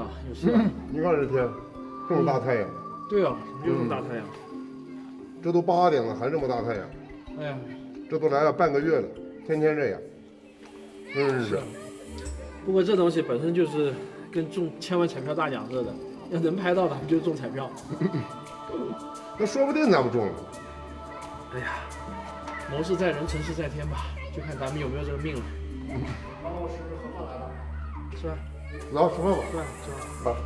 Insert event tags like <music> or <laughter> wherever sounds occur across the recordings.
样啊？今天苏导有事吧？你看这天，这么大太阳，对啊，又这么大太阳。这都八点了还这么大太阳，哎呀，这都来了半个月了，天天这样，真是。不过这东西本身就是跟中千万彩票大奖似的，要能拍到的不就中彩票？<laughs> 那说不定咱们中了。哎呀，谋事在人，成事在天吧，就看咱们有没有这个命了。王老师何方来了？是吧？来吃饭吧。是吧？是吧？来。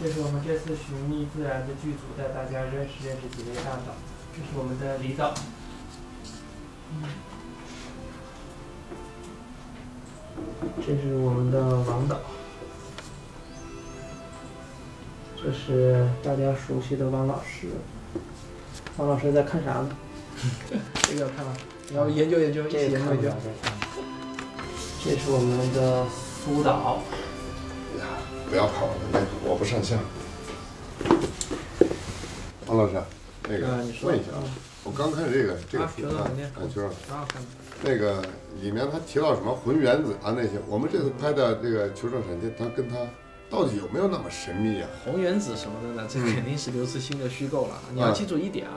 这是我们这次寻觅自然的剧组，带大家认识认识几位大导。这是我们的李导，这是我们的王导，这是大家熟悉的王老师。王老师在看啥呢？<laughs> 这个要看吗？你要研究研究，一起研究研究。这是我们的苏导，不要看我的那个，我不上相。王老师，那个啊你说问一下啊，我刚看这个这个啊题啊求导念，啊，就是挺好看的。那个里面他提到什么浑原子啊那些，我们这次拍的这个《球状闪电》，它跟它到底有没有那么神秘啊？红原子什么的呢，这肯定是刘慈欣的虚构了。你要嗯记住一点啊，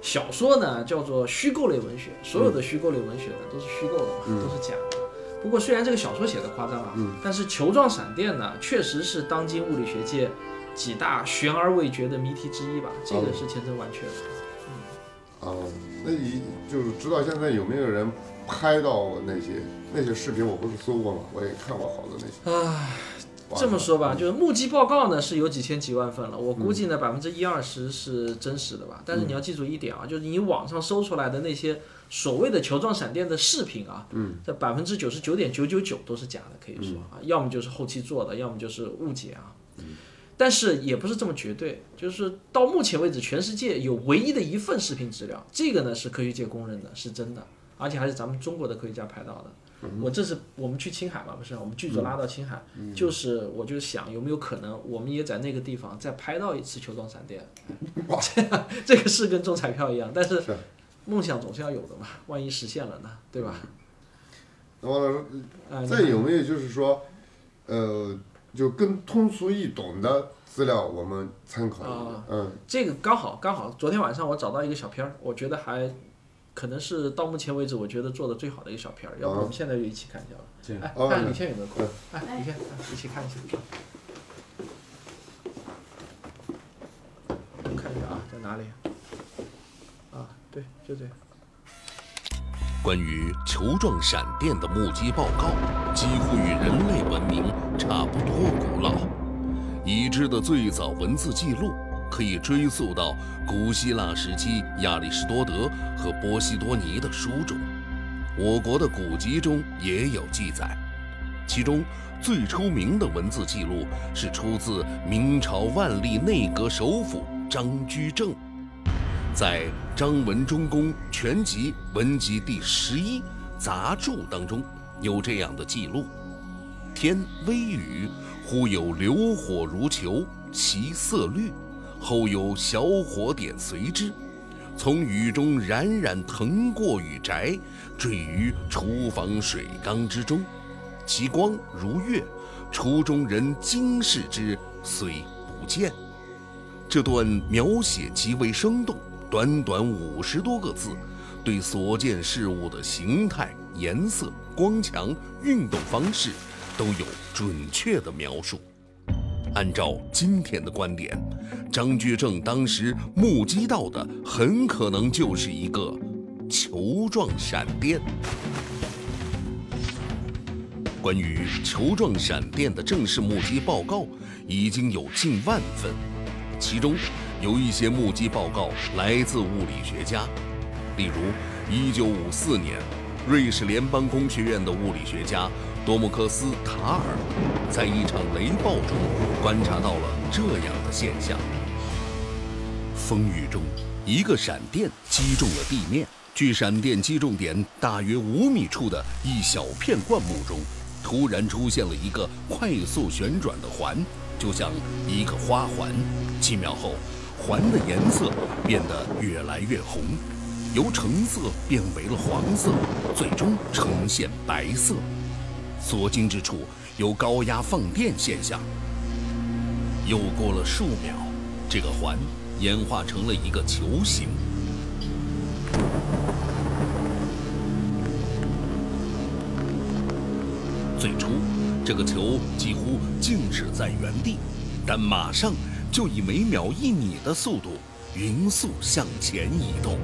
小说呢叫做虚构类文学，所有的虚构类文学呢都是虚构的嘛，嗯都是假的。不过虽然这个小说写的夸张啊，嗯但是球状闪电呢，确实是当今物理学界几大悬而未决的谜题之一吧，这个哦是千真万确的。啊，那你就是知道现在有没有人拍到那些那些视频？我不是搜过吗？我也看过好多那些。唉，这么说吧，就是目击报告呢是有几千几万份了，我估计呢百分之一二十是真实的吧。但是你要记住一点啊，就是你网上搜出来的那些所谓的球状闪电的视频啊，嗯，这百分之九十九点九九九都是假的，可以说啊，要么就是后期做的，要么就是误解啊。但是也不是这么绝对，就是到目前为止，全世界有唯一的一份视频资料，这个呢是科学界公认的，是真的，而且还是咱们中国的科学家拍到的。我这是我们去青海嘛，不是我们剧组拉到青海，就是我就想有没有可能，我们也在那个地方再拍到一次球状闪电，这样这个是跟中彩票一样，但是是梦想总是要有的嘛，万一实现了呢，对吧？那王老师，啊，再有没有就是说，呃，就更通俗易懂的资料我们参考一下啊？嗯，这个刚好刚好，昨天晚上我找到一个小片儿，我觉得还可能是到目前为止我觉得做的最好的一个小片儿，要不我们现在就一起看一下吧。哎，哦看李现有没有空嗯？哎，李现，哎一起看一下。看一下啊，在哪里？啊，对，就这样。关于球状闪电的目击报告，几乎与人类文明差不多古老。已知的最早文字记录可以追溯到古希腊时期亚里士多德和波西多尼的书中，我国的古籍中也有记载。其中最出名的文字记录是出自明朝万历内阁首辅张居正。在《张文忠公全集文集》第十一杂著当中，有这样的记录：天微雨，忽有流火如球，其色绿；后有小火点随之，从雨中冉冉腾过雨宅，坠于厨房水缸之中，其光如月，厨中人惊视之，虽不见。这段描写极为生动，短短五十多个字，对所见事物的形态、颜色、光强、运动方式都有准确的描述。按照今天的观点，张居正当时目击到的很可能就是一个球状闪电。关于球状闪电的正式目击报告已经有近万份，其中有一些目击报告来自物理学家，例如，1954年，瑞士联邦工学院的物理学家多姆克斯·塔尔在一场雷暴中观察到了这样的现象：风雨中，一个闪电击中了地面。距闪电击中点大约五米处的一小片灌木中，突然出现了一个快速旋转的环，就像一个花环。几秒后，环的颜色变得越来越红，由橙色变为了黄色，最终呈现白色。所经之处有高压放电现象。又过了数秒，这个环演化成了一个球形。最初，这个球几乎静止在原地，但马上就以每秒一米的速度匀速向前移动。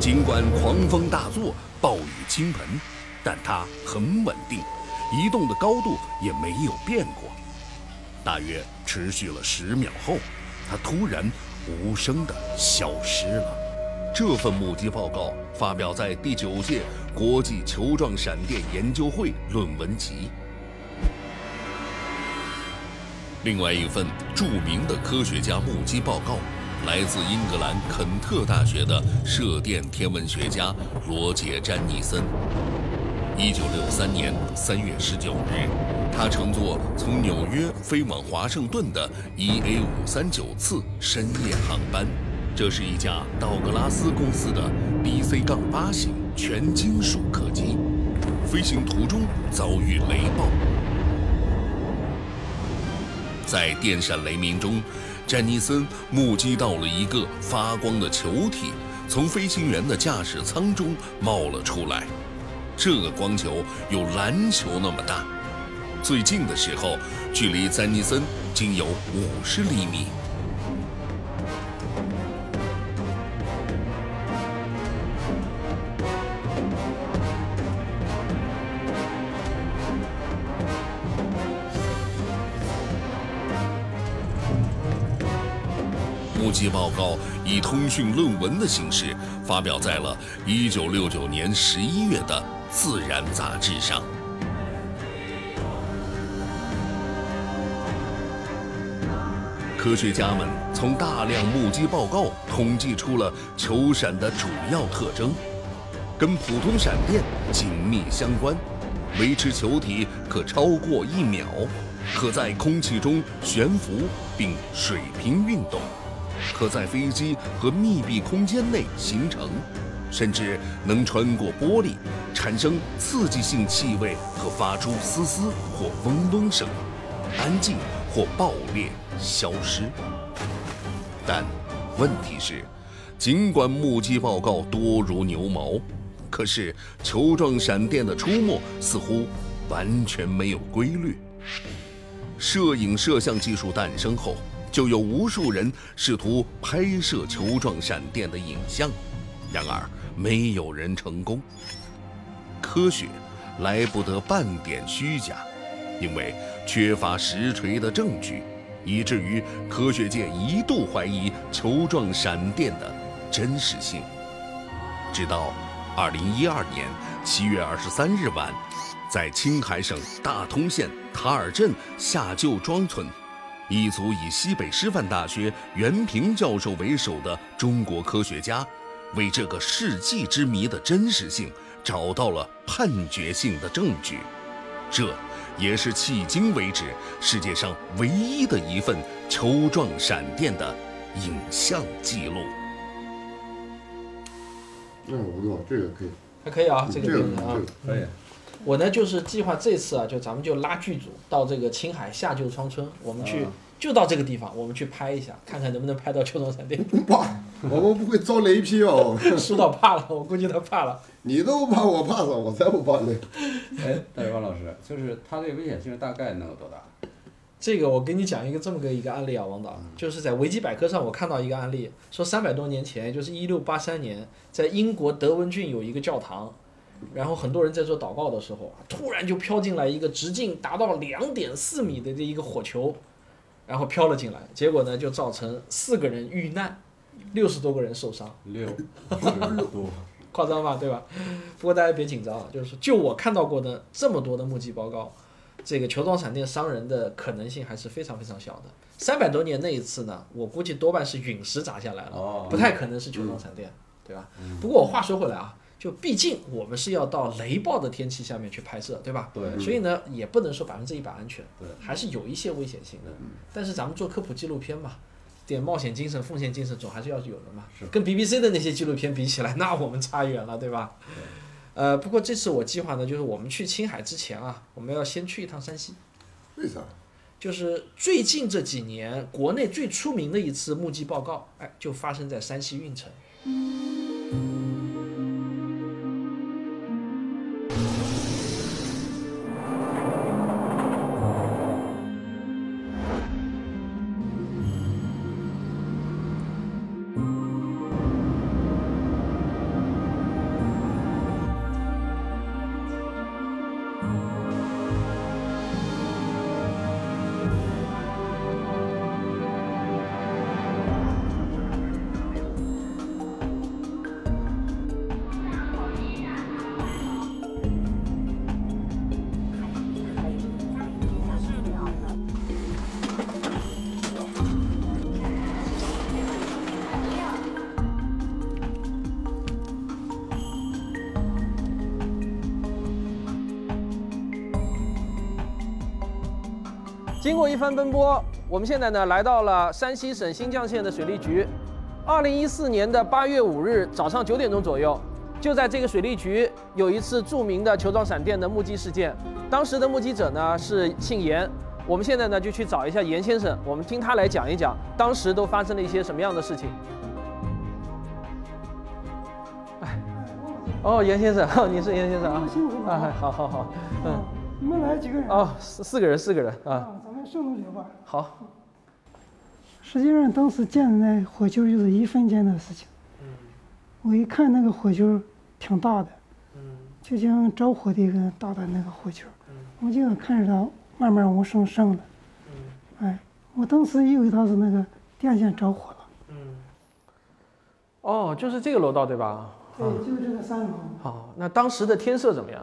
尽管狂风大作、暴雨倾盆，但它很稳定，移动的高度也没有变过。大约持续了十秒后，它突然无声地消失了。这份目击报告发表在第九届国际球状闪电研究会论文集。另外一份著名的科学家目击报告，来自英格兰肯特大学的射电天文学家罗杰·詹尼森。一九六三年三月十九日，他乘坐从纽约飞往华盛顿的 EA 五三九次深夜航班。这是一架道格拉斯公司的 DC-8 型全金属客机，飞行途中遭遇雷暴。在电闪雷鸣中，詹尼森目击到了一个发光的球体从飞行员的驾驶舱中冒了出来。这个光球有篮球那么大，最近的时候距离詹尼森仅有五十厘米。目击报告以通讯论文的形式发表在了1969年11月的《自然》杂志上。科学家们从大量目击报告统计出了球闪的主要特征，跟普通闪电紧密相关：维持球体可超过一秒，可在空气中悬浮并水平运动。可在飞机和密闭空间内形成，甚至能穿过玻璃，产生刺激性气味和发出嘶嘶或嗡嗡声，安静或爆裂消失。但问题是，尽管目击报告多如牛毛，可是球状闪电的出没似乎完全没有规律。摄影摄像技术诞生后。就有无数人试图拍摄球状闪电的影像，然而没有人成功。科学来不得半点虚假，因为缺乏实锤的证据，以至于科学界一度怀疑球状闪电的真实性。直到2012年7月23日晚，在青海省大通县塔尔镇下旧庄村。一组以西北师范大学袁平教授为首的中国科学家，为这个世纪之谜的真实性找到了判决性的证据。这，也是迄今为止世界上唯一的一份球状闪电的影像记录。那不错，这个可以，还可以啊，这个这个啊。可以。我呢就是计划这次啊，就咱们就拉剧组到这个青海下旧庄村，我们去就到这个地方，我们去拍一下，看看能不能拍到秋冬闪电。不怕，我们不会遭雷劈哦。<laughs> 苏导怕了，我估计他怕了。你都不怕，我怕啥？我才不怕呢。哎，大王老师，就是它这个危险性大概能有多大？这个我给你讲一个这么个一个案例啊，王导，就是在维基百科上我看到一个案例，说三百多年前，就是一六八三年，在英国德文郡有一个教堂。然后很多人在做祷告的时候，突然就飘进来一个直径达到两点四米的这一个火球，然后飘了进来，结果呢就造成四个人遇难，六十多个人受伤。六十多。<laughs> 夸张吧，对吧？不过大家别紧张啊，就是说就我看到过的这么多的目击报告，这个球状闪电伤人的可能性还是非常非常小的。三百多年那一次呢，我估计多半是陨石砸下来了，哦不太可能是球状闪电，对吧？不过我话说回来啊，就毕竟我们是要到雷暴的天气下面去拍摄，对吧？对所以呢，也不能说百分之一百安全，对还是有一些危险性的。但是咱们做科普纪录片嘛，点冒险精神、奉献精神总还是要有的嘛。是跟 BBC 的那些纪录片比起来，那我们差远了，对吧？对呃，不过这次我计划呢，就是我们去青海之前啊，我们要先去一趟山西。为啥？就是最近这几年，国内最出名的一次目击报告，哎，就发生在山西运城。经过一番奔波，我们现在呢来到了山西省新绛县的水利局。二零一四年的八月五日早上九点钟左右，就在这个水利局有一次著名的球状闪电的目击事件。当时的目击者呢是姓严，我们现在呢就去找一下严先生，我们听他来讲一讲当时都发生了一些什么样的事情。哎，哦，严先生，<laughs> 你是严先生啊？啊，好好好，嗯，你们来几个人？哦，四四个人，四个人啊，啊，咱们顺着聊吧。好。实际上当时建的那火球就是一分钱的事情。我一看那个火球挺大的，就像着火的一个大的那个火球，我就看着它慢慢往上升的。哎，我当时以为它是那个电线着火了。哦，就是这个楼道对吧？对，就是这个三楼，好，那当时的天色怎么样？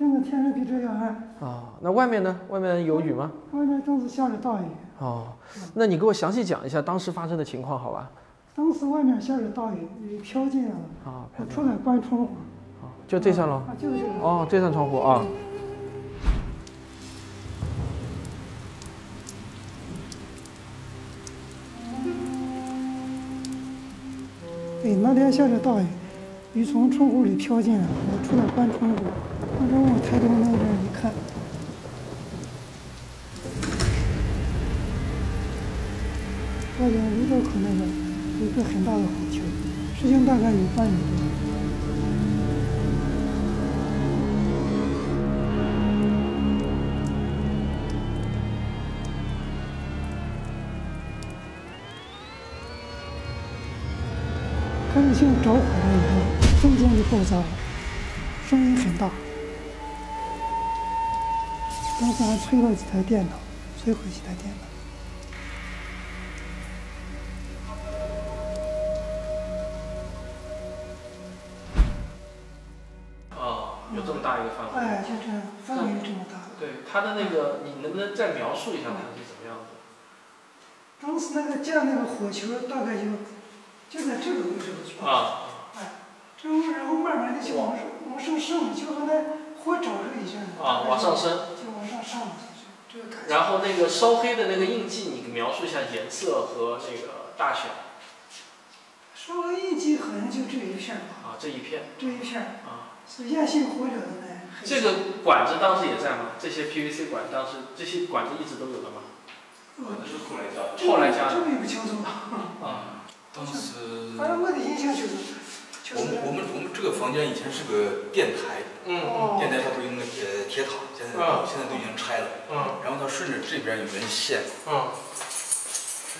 这个天色比这要暗，啊，那外面呢？外面有雨吗？外面正是下着大雨，哦，那你给我详细讲一下当时发生的情况，好吧？当时外面下着大雨，雨飘进来了。啊，我出来关窗户，就这扇楼。啊，就是这个。哦，这扇窗户啊。对，那天下着大雨，雨从窗户里飘进来，我出来关窗户，关窗户抬头那边一看，外边楼道口那个有一个很大的火球，直径大概有半米多。开始像着火了以后，瞬间就爆炸了，声音很大。当时还吹了几台电脑，摧毁几台电脑。哦，有这么大一个范围。哎，就这样，范围这么大。对，它的那个，你能不能再描述一下它是怎么样的？当时那个架那个火球大概就就在这个位置去，啊，哎，这后然后慢慢的就往上往上升，就和那火着热一样的。啊往上升，然后那个烧黑的那个印记，你描述一下颜色和那个大小。烧了印记好像就这一片儿吧，啊，这一片。这一片儿啊，是亚性火燎的那。这个管子当时也在吗？这些 PVC 管当时这些管子一直都有的吗？那是后来加的。后来加的。这个也不清楚。啊，当 <laughs> 时反正我的印象，就是我们我们我们这个房间以前是个电台，电台它不是用那个铁铁塔，现在啊现在都已经拆了。嗯然后它顺着这边有根线，嗯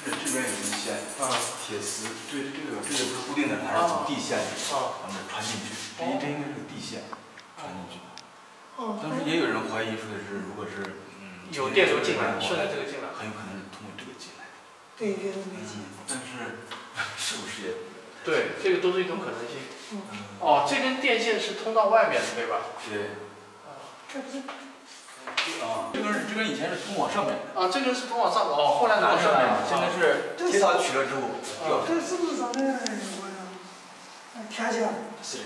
顺着这边有根线，啊铁丝，这这个这个不是固定的，它是从地线啊然后穿进去，这这应该是个地线穿进去。哦，当时也有人怀疑说的是，如果是嗯有电流进来，顺顺着这个进来。很有可能是通过这个进来的。对，这都没进。嗯，但是 <laughs> 是不是也对，这个都是一种可能性。哦，这根电线是通到外面的，对吧？对。这不是啊，这根是这根以前是通往上面的，啊，这根是通往上的，哦，后来拿往上面下来了。现在是铁塔取了之后掉这是不是咱那个我天线？是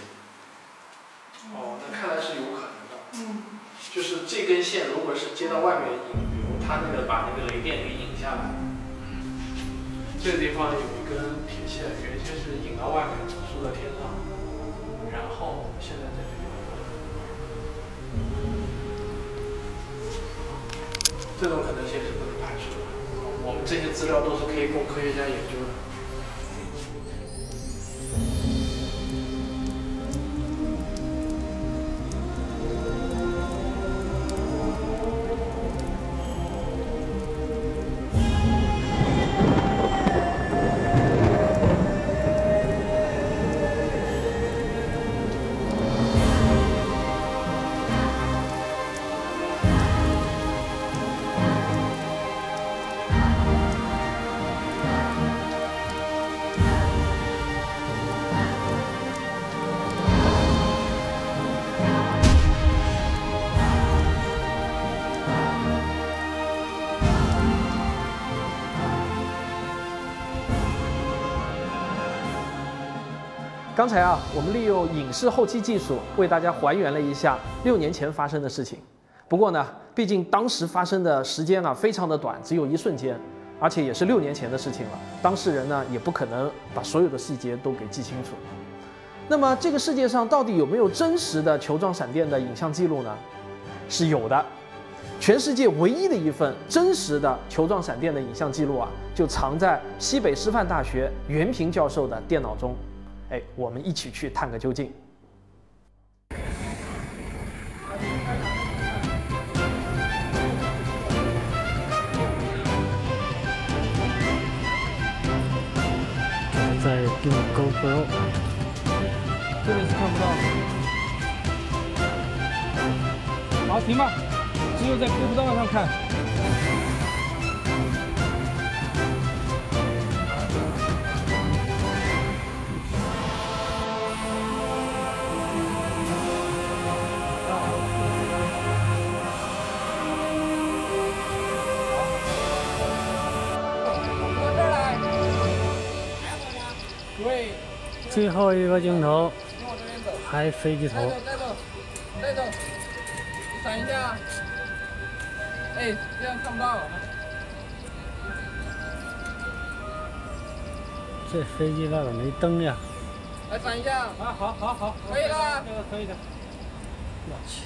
哦，那看来是有可能的。嗯，就是这根线如果是接到外面引，比如它那个把那个雷电给引下来，这个地方有一根铁线，原先是引到外面，输到天上，然后现在在这里。这种可能性是不能排除的。我们这些资料都是可以供科学家研究的。刚才啊，我们利用影视后期技术为大家还原了一下六年前发生的事情。不过呢，毕竟当时发生的时间啊非常的短，只有一瞬间，而且也是六年前的事情了。当事人呢也不可能把所有的细节都给记清楚。那么这个世界上到底有没有真实的球状闪电的影像记录呢？是有的。全世界唯一的一份真实的球状闪电的影像记录啊，就藏在西北师范大学袁平教授的电脑中。哎，我们一起去探个究竟。在用 GoPro，这里是看不到的。好，停吧，只有在步步道上看。最后一个镜头，拍飞机头。带走，带走，闪一下。哎，这样看不到。这飞机那个没灯呀。来闪一下。啊，好好好，可以了。这个可以的。我去。